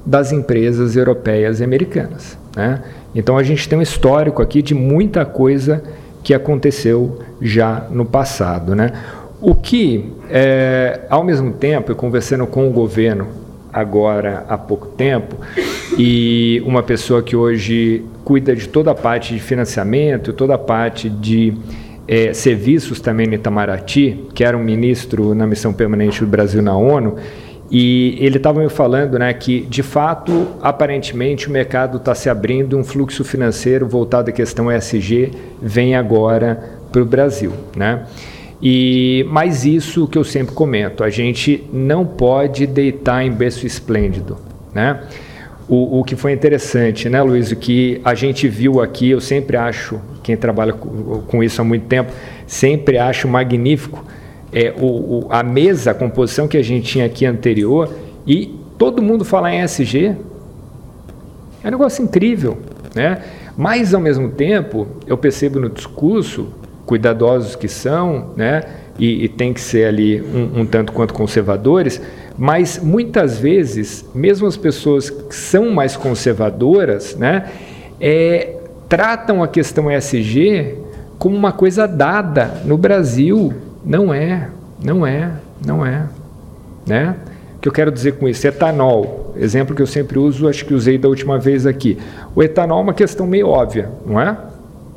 das empresas europeias e americanas. Né? Então a gente tem um histórico aqui de muita coisa que aconteceu já no passado. Né? O que, é, ao mesmo tempo, eu conversando com o governo agora há pouco tempo, e uma pessoa que hoje cuida de toda a parte de financiamento, toda a parte de é, serviços também no Itamaraty, que era um ministro na missão permanente do Brasil na ONU, e ele estava me falando né, que, de fato, aparentemente o mercado está se abrindo, um fluxo financeiro voltado à questão ESG vem agora para o Brasil. Né? E, mas isso que eu sempre comento, a gente não pode deitar em berço esplêndido. Né? O, o que foi interessante, né, Luiz, o que a gente viu aqui, eu sempre acho, quem trabalha com isso há muito tempo, sempre acho magnífico é, o, o, a mesa, a composição que a gente tinha aqui anterior, e todo mundo falar em ESG. É um negócio incrível. Né? Mas, ao mesmo tempo, eu percebo no discurso, cuidadosos que são, né? e, e tem que ser ali um, um tanto quanto conservadores, mas muitas vezes, mesmo as pessoas que são mais conservadoras, né, é, tratam a questão ESG como uma coisa dada no Brasil. Não é, não é, não é. Né? O que eu quero dizer com isso? Etanol, exemplo que eu sempre uso, acho que usei da última vez aqui. O etanol é uma questão meio óbvia, não é?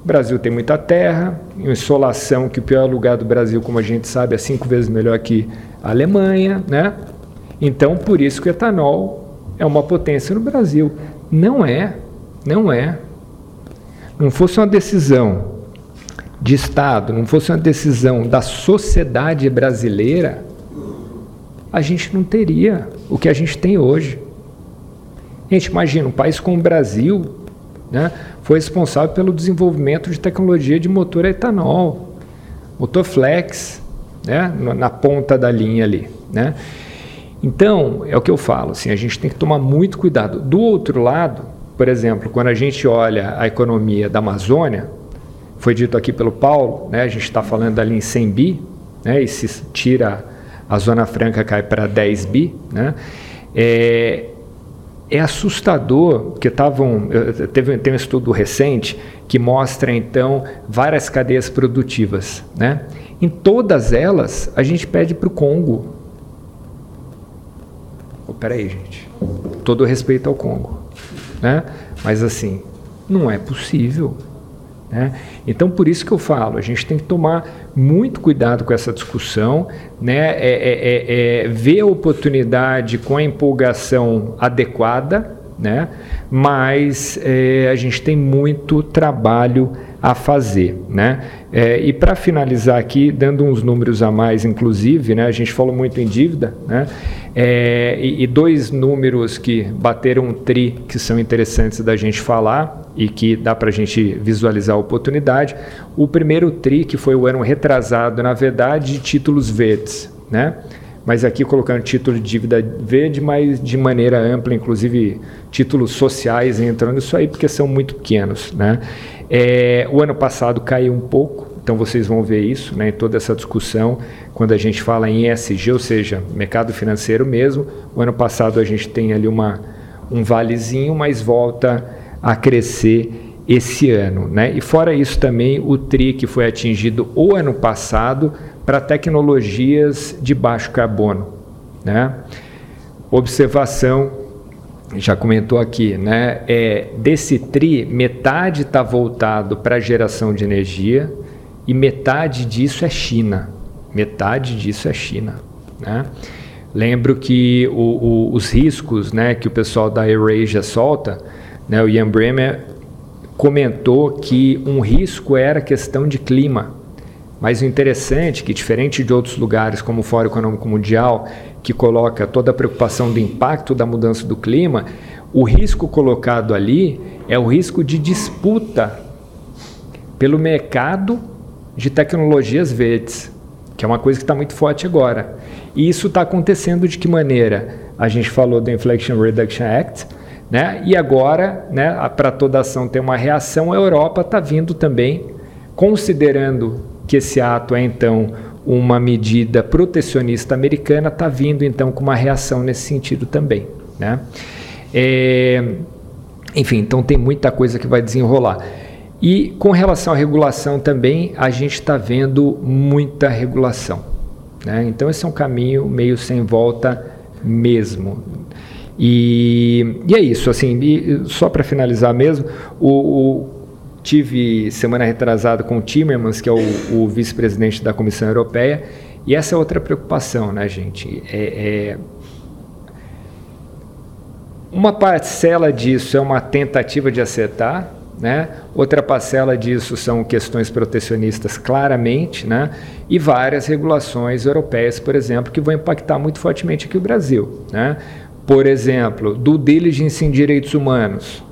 O Brasil tem muita terra, insolação, que o pior lugar do Brasil, como a gente sabe, é cinco vezes melhor que a Alemanha, né? Então, por isso que o etanol é uma potência no Brasil. Não é, não é. Não fosse uma decisão de Estado, não fosse uma decisão da sociedade brasileira, a gente não teria o que a gente tem hoje. Gente, imagina, um país como o Brasil, né, foi responsável pelo desenvolvimento de tecnologia de motor a etanol, motor flex, né, na ponta da linha ali. Né? Então, é o que eu falo, assim, a gente tem que tomar muito cuidado. Do outro lado, por exemplo, quando a gente olha a economia da Amazônia, foi dito aqui pelo Paulo, né, a gente está falando ali em 100 bi, né, e se tira a Zona Franca cai para 10 bi, né, é, é assustador, porque estavam. Teve, tem um estudo recente que mostra, então, várias cadeias produtivas. Né? Em todas elas, a gente pede para o Congo. Oh, peraí, gente. Todo respeito ao Congo. Né? Mas, assim, não é possível. Né? Então, por isso que eu falo, a gente tem que tomar muito cuidado com essa discussão, né? É, é, é, é, ver a oportunidade com a empolgação adequada, né? mas é, a gente tem muito trabalho a fazer. Né? É, e para finalizar aqui, dando uns números a mais, inclusive, né? a gente falou muito em dívida, né? É, e, e, dois números que bateram um tri que são interessantes da gente falar e que dá para a gente visualizar a oportunidade. O primeiro tri, que foi o ano retrasado, na verdade, de títulos verdes. Né? mas aqui colocando título de dívida verde, mas de maneira ampla, inclusive títulos sociais entrando nisso aí, porque são muito pequenos. Né? É, o ano passado caiu um pouco, então vocês vão ver isso né, toda essa discussão, quando a gente fala em ESG, ou seja, mercado financeiro mesmo. O ano passado a gente tem ali uma, um valezinho, mas volta a crescer esse ano. Né? E fora isso também, o TRI que foi atingido o ano passado para tecnologias de baixo carbono. Né? Observação, já comentou aqui, né? é, desse TRI, metade está voltado para geração de energia e metade disso é China. Metade disso é China. Né? Lembro que o, o, os riscos né, que o pessoal da Eurasia solta, né, o Ian Bremer comentou que um risco era questão de clima. Mas o interessante é que, diferente de outros lugares, como o Fórum Econômico Mundial, que coloca toda a preocupação do impacto da mudança do clima, o risco colocado ali é o risco de disputa pelo mercado de tecnologias verdes, que é uma coisa que está muito forte agora. E isso está acontecendo de que maneira? A gente falou do Inflation Reduction Act, né? e agora, né, para toda ação ter uma reação, a Europa está vindo também, considerando que esse ato é então uma medida protecionista americana, está vindo então com uma reação nesse sentido também. Né? É, enfim, então tem muita coisa que vai desenrolar. E com relação à regulação também, a gente está vendo muita regulação. Né? Então esse é um caminho meio sem volta mesmo. E, e é isso, assim, só para finalizar mesmo, o, o Tive semana retrasada com o Timmermans, que é o, o vice-presidente da Comissão Europeia, e essa é outra preocupação, né, gente? É, é... Uma parcela disso é uma tentativa de acertar, né? Outra parcela disso são questões protecionistas, claramente, né? e várias regulações europeias, por exemplo, que vão impactar muito fortemente aqui o Brasil. Né? Por exemplo, do diligence em direitos humanos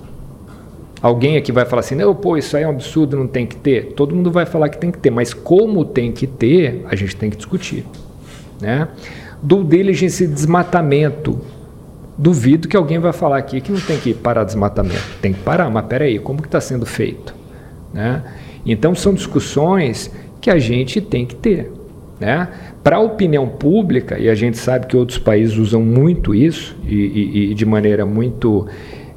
Alguém aqui vai falar assim, não, pô, isso aí é um absurdo, não tem que ter. Todo mundo vai falar que tem que ter, mas como tem que ter, a gente tem que discutir. Né? Do diligence desmatamento. Duvido que alguém vai falar aqui que não tem que parar desmatamento. Tem que parar, mas peraí, como que está sendo feito? Né? Então são discussões que a gente tem que ter. Né? Para a opinião pública, e a gente sabe que outros países usam muito isso, e, e, e de maneira muito,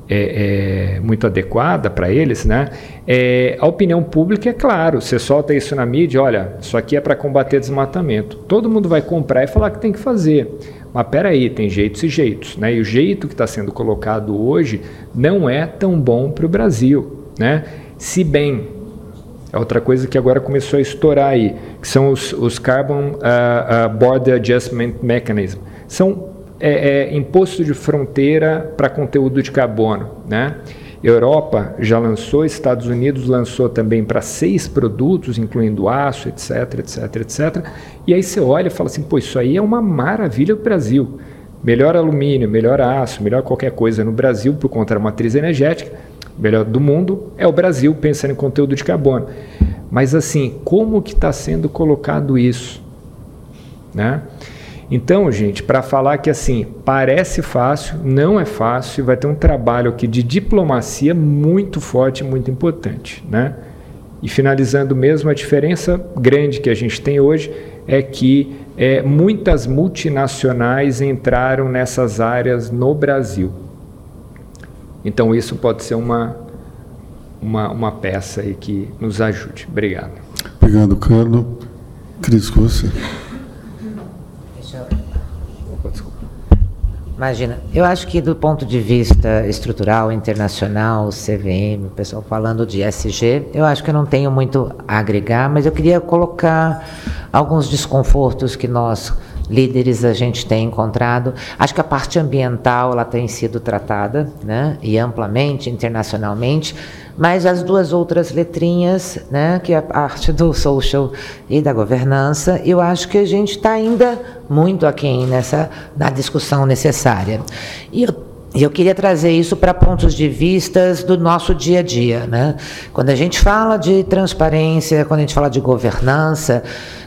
é, é, muito adequada para eles, né? É, a opinião pública é claro, você solta isso na mídia, olha, isso aqui é para combater desmatamento. Todo mundo vai comprar e falar que tem que fazer. Mas peraí, tem jeitos e jeitos. Né? E o jeito que está sendo colocado hoje não é tão bom para o Brasil. Né? Se bem é outra coisa que agora começou a estourar aí, que são os, os Carbon uh, uh, Border Adjustment Mechanism. São é, é, imposto de fronteira para conteúdo de carbono. Né? Europa já lançou, Estados Unidos lançou também para seis produtos, incluindo aço, etc, etc, etc. E aí você olha e fala assim, pô, isso aí é uma maravilha para o Brasil. Melhor alumínio, melhor aço, melhor qualquer coisa no Brasil por conta da matriz energética melhor do mundo é o Brasil, pensando em conteúdo de carbono. Mas assim, como que está sendo colocado isso? Né? Então, gente, para falar que assim, parece fácil, não é fácil, vai ter um trabalho aqui de diplomacia muito forte, muito importante, né? E finalizando mesmo, a diferença grande que a gente tem hoje é que é, muitas multinacionais entraram nessas áreas no Brasil. Então isso pode ser uma, uma, uma peça aí que nos ajude. Obrigado. Obrigado, Carlos. Cris, com você. Imagina, eu acho que do ponto de vista estrutural, internacional, CVM, o pessoal falando de SG, eu acho que eu não tenho muito a agregar, mas eu queria colocar alguns desconfortos que nós líderes a gente tem encontrado. Acho que a parte ambiental ela tem sido tratada, né, e amplamente internacionalmente, mas as duas outras letrinhas, né, que é a parte do social e da governança, eu acho que a gente está ainda muito aquém nessa na discussão necessária. E eu e eu queria trazer isso para pontos de vistas do nosso dia a dia. Né? Quando a gente fala de transparência, quando a gente fala de governança,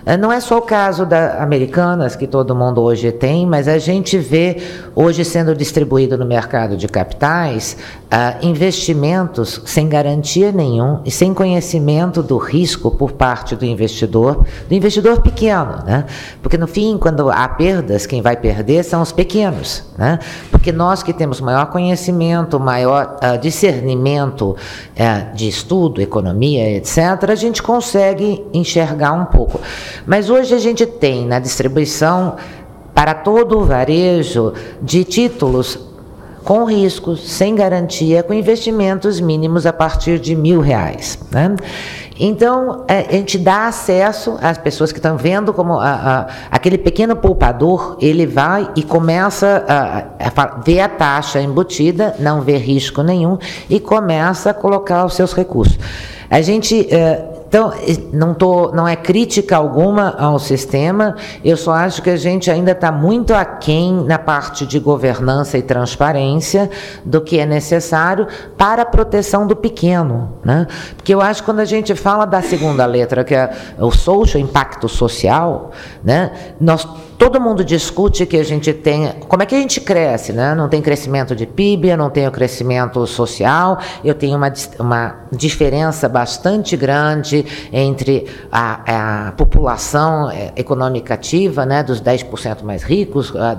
eh, não é só o caso da Americanas, que todo mundo hoje tem, mas a gente vê hoje sendo distribuído no mercado de capitais uh, investimentos sem garantia nenhum e sem conhecimento do risco por parte do investidor, do investidor pequeno. Né? Porque no fim, quando há perdas, quem vai perder são os pequenos. Né? Porque nós que temos maior conhecimento, maior uh, discernimento uh, de estudo, economia, etc., a gente consegue enxergar um pouco. Mas hoje a gente tem na distribuição para todo o varejo de títulos com riscos, sem garantia, com investimentos mínimos a partir de mil reais. Né? Então, é, a gente dá acesso às pessoas que estão vendo como a, a, aquele pequeno poupador, ele vai e começa a, a, ver a taxa embutida, não vê risco nenhum e começa a colocar os seus recursos. A gente é, então, não, tô, não é crítica alguma ao sistema, eu só acho que a gente ainda está muito aquém na parte de governança e transparência do que é necessário para a proteção do pequeno. Né? Porque eu acho que quando a gente fala da segunda letra, que é o social, impacto social, né? nós Todo mundo discute que a gente tem. Como é que a gente cresce, né? Não tem crescimento de PIB, eu não tenho crescimento social, eu tenho uma, uma diferença bastante grande entre a, a população é, econômica ativa, né? Dos 10% mais ricos, a,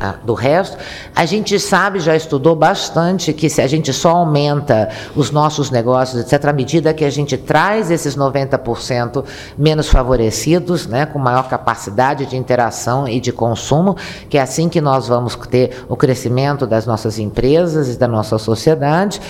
a, do resto. A gente sabe, já estudou bastante, que se a gente só aumenta os nossos negócios, etc., à medida que a gente traz esses 90% menos favorecidos, né? Com maior capacidade de interação e de consumo, que é assim que nós vamos ter o crescimento das nossas empresas e da nossa sociedade.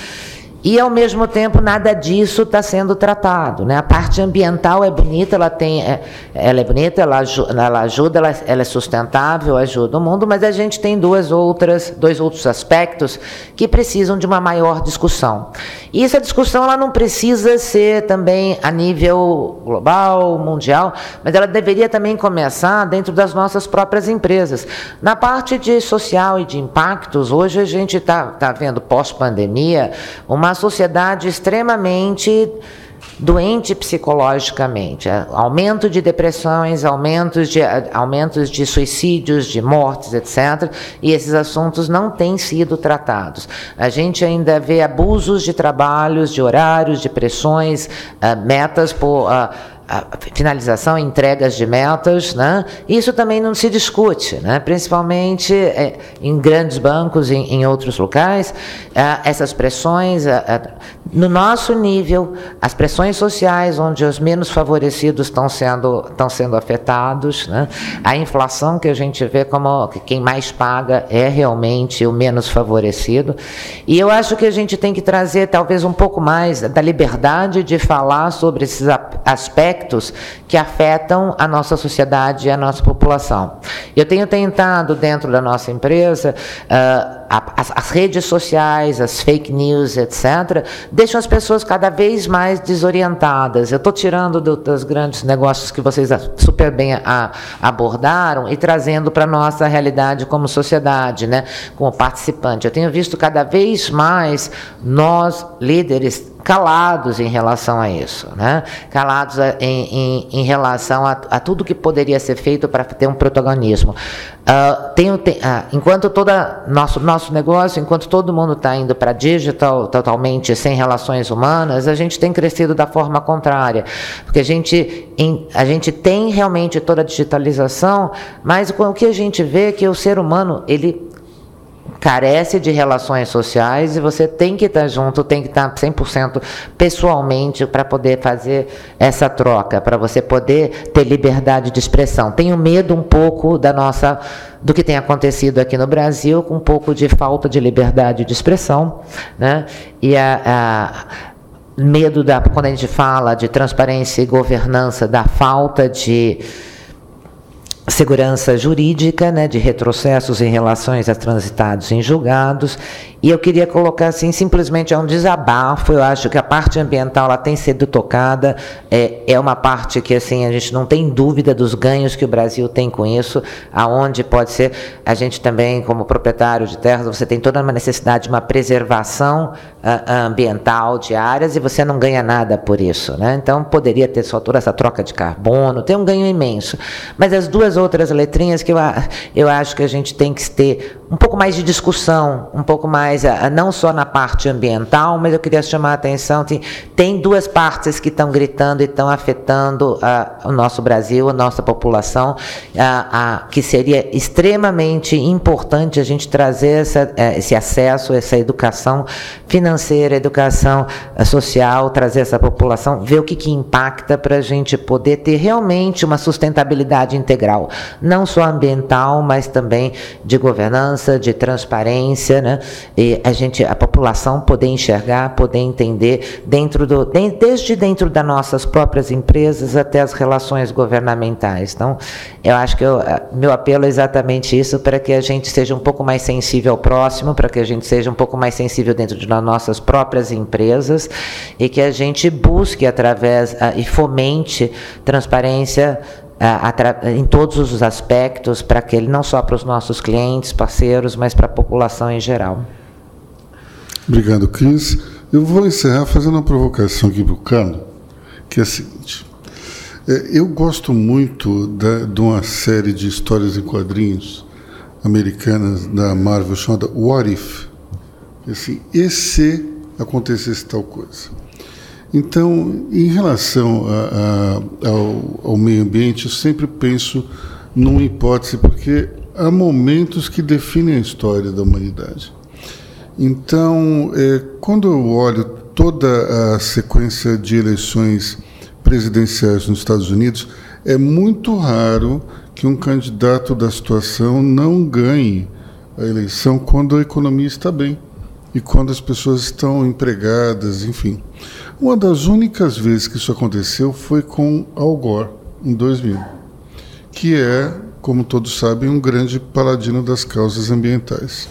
E, ao mesmo tempo, nada disso está sendo tratado. Né? A parte ambiental é bonita, ela, tem, é, ela é bonita, ela, ela ajuda, ela, ela, é sustentável, ajuda o mundo, mas a gente tem duas outras, dois outros aspectos que precisam de uma maior discussão. E essa discussão ela não precisa ser também a nível global, mundial, mas ela deveria também começar dentro das nossas próprias empresas. Na parte de social e de impactos, hoje a gente está tá vendo, pós-pandemia, uma uma sociedade extremamente doente psicologicamente, aumento de depressões, aumentos de, aumentos de suicídios, de mortes, etc. E esses assuntos não têm sido tratados. A gente ainda vê abusos de trabalhos, de horários, de pressões, uh, metas por. A finalização, entregas de metas, né? isso também não se discute, né? principalmente é, em grandes bancos, em, em outros locais, é, essas pressões, é, no nosso nível, as pressões sociais, onde os menos favorecidos estão sendo, estão sendo afetados, né? a inflação que a gente vê como que quem mais paga é realmente o menos favorecido, e eu acho que a gente tem que trazer talvez um pouco mais da liberdade de falar sobre esses aspectos aspectos que afetam a nossa sociedade e a nossa população. Eu tenho tentado, dentro da nossa empresa, uh, as, as, redes sociais, as fake news, etc., deixam as pessoas cada vez mais desorientadas. Eu estou tirando do, dos grandes negócios que vocês super bem a, abordaram e trazendo para a nossa realidade como sociedade, né, como participante. Eu tenho visto cada vez mais nós, líderes, calados em relação a isso, né? calados em, em, em relação a, a, tudo que poderia ser feito para ter um protagonismo. Uh, tenho, tem, uh, enquanto toda nosso nosso negócio, enquanto todo mundo está indo para digital totalmente sem relações humanas, a gente tem crescido da forma contrária, porque a gente em, a gente tem realmente toda a digitalização, mas o que a gente vê é que o ser humano ele carece de relações sociais e você tem que estar junto, tem que estar 100% pessoalmente para poder fazer essa troca, para você poder ter liberdade de expressão. Tenho medo um pouco da nossa do que tem acontecido aqui no Brasil, com um pouco de falta de liberdade de expressão, né? E a, a medo da quando a gente fala de transparência e governança, da falta de segurança jurídica, né, de retrocessos em relações a transitados em julgados e eu queria colocar assim, simplesmente é um desabafo. Eu acho que a parte ambiental ela tem sido tocada. É, é uma parte que assim a gente não tem dúvida dos ganhos que o Brasil tem com isso. Aonde pode ser a gente também, como proprietário de terras, você tem toda uma necessidade de uma preservação uh, ambiental de áreas e você não ganha nada por isso, né? Então poderia ter só toda essa troca de carbono, tem um ganho imenso. Mas as duas outras letrinhas que eu, eu acho que a gente tem que ter um pouco mais de discussão, um pouco mais mais, não só na parte ambiental, mas eu queria chamar a atenção, tem, tem duas partes que estão gritando e estão afetando uh, o nosso Brasil, a nossa população, uh, uh, que seria extremamente importante a gente trazer essa, eh, esse acesso, essa educação financeira, educação eh, social, trazer essa população, ver o que, que impacta para a gente poder ter realmente uma sustentabilidade integral, não só ambiental, mas também de governança, de transparência, né? E e a gente, a população poder enxergar, poder entender dentro do, desde dentro das nossas próprias empresas até as relações governamentais. Então, eu acho que eu, meu apelo é exatamente isso para que a gente seja um pouco mais sensível ao próximo, para que a gente seja um pouco mais sensível dentro de nossas próprias empresas e que a gente busque através e fomente transparência em todos os aspectos, para que ele não só para os nossos clientes, parceiros, mas para a população em geral. Obrigado, Cris. Eu vou encerrar fazendo uma provocação aqui para o Cano, que é a seguinte. É, eu gosto muito da, de uma série de histórias em quadrinhos americanas da Marvel chamada What If? Assim, e se acontecesse tal coisa? Então, em relação a, a, ao, ao meio ambiente, eu sempre penso numa hipótese, porque há momentos que definem a história da humanidade. Então, é, quando eu olho toda a sequência de eleições presidenciais nos Estados Unidos, é muito raro que um candidato da situação não ganhe a eleição quando a economia está bem e quando as pessoas estão empregadas, enfim. Uma das únicas vezes que isso aconteceu foi com Al Gore, em 2000, que é, como todos sabem, um grande paladino das causas ambientais.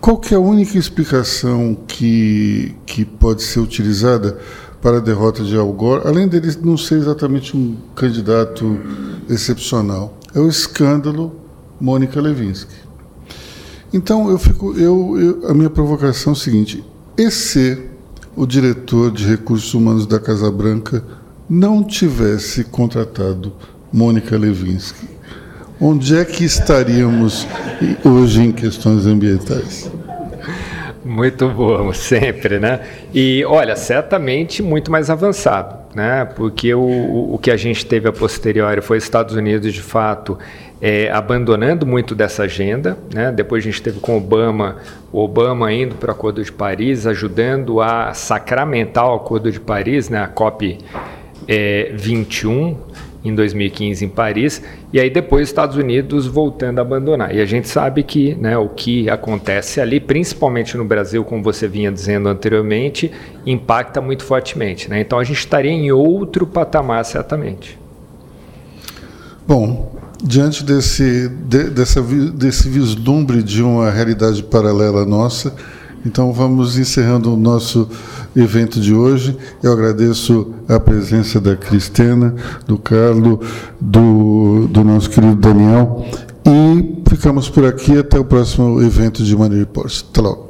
Qual é a única explicação que, que pode ser utilizada para a derrota de Al Gore, além dele não ser exatamente um candidato excepcional? É o escândalo Mônica Levinsky. Então, eu fico, eu, eu, a minha provocação é o seguinte: E se o diretor de recursos humanos da Casa Branca não tivesse contratado Mônica Levinsky? Onde é que estaríamos hoje em questões ambientais? Muito bom, sempre, né? E olha, certamente muito mais avançado, né? Porque o, o que a gente teve a posteriori foi Estados Unidos, de fato, é, abandonando muito dessa agenda, né? Depois a gente teve com Obama, o Obama indo para o Acordo de Paris, ajudando a sacramentar o Acordo de Paris, né? A COP é, 21 em 2015 em Paris, e aí depois os Estados Unidos voltando a abandonar. E a gente sabe que né, o que acontece ali, principalmente no Brasil, como você vinha dizendo anteriormente, impacta muito fortemente. Né? Então a gente estaria em outro patamar, certamente. Bom, diante desse, de, dessa, desse vislumbre de uma realidade paralela nossa, então vamos encerrando o nosso evento de hoje. Eu agradeço a presença da Cristina, do Carlos, do, do nosso querido Daniel. E ficamos por aqui até o próximo evento de Money Reports. Até logo.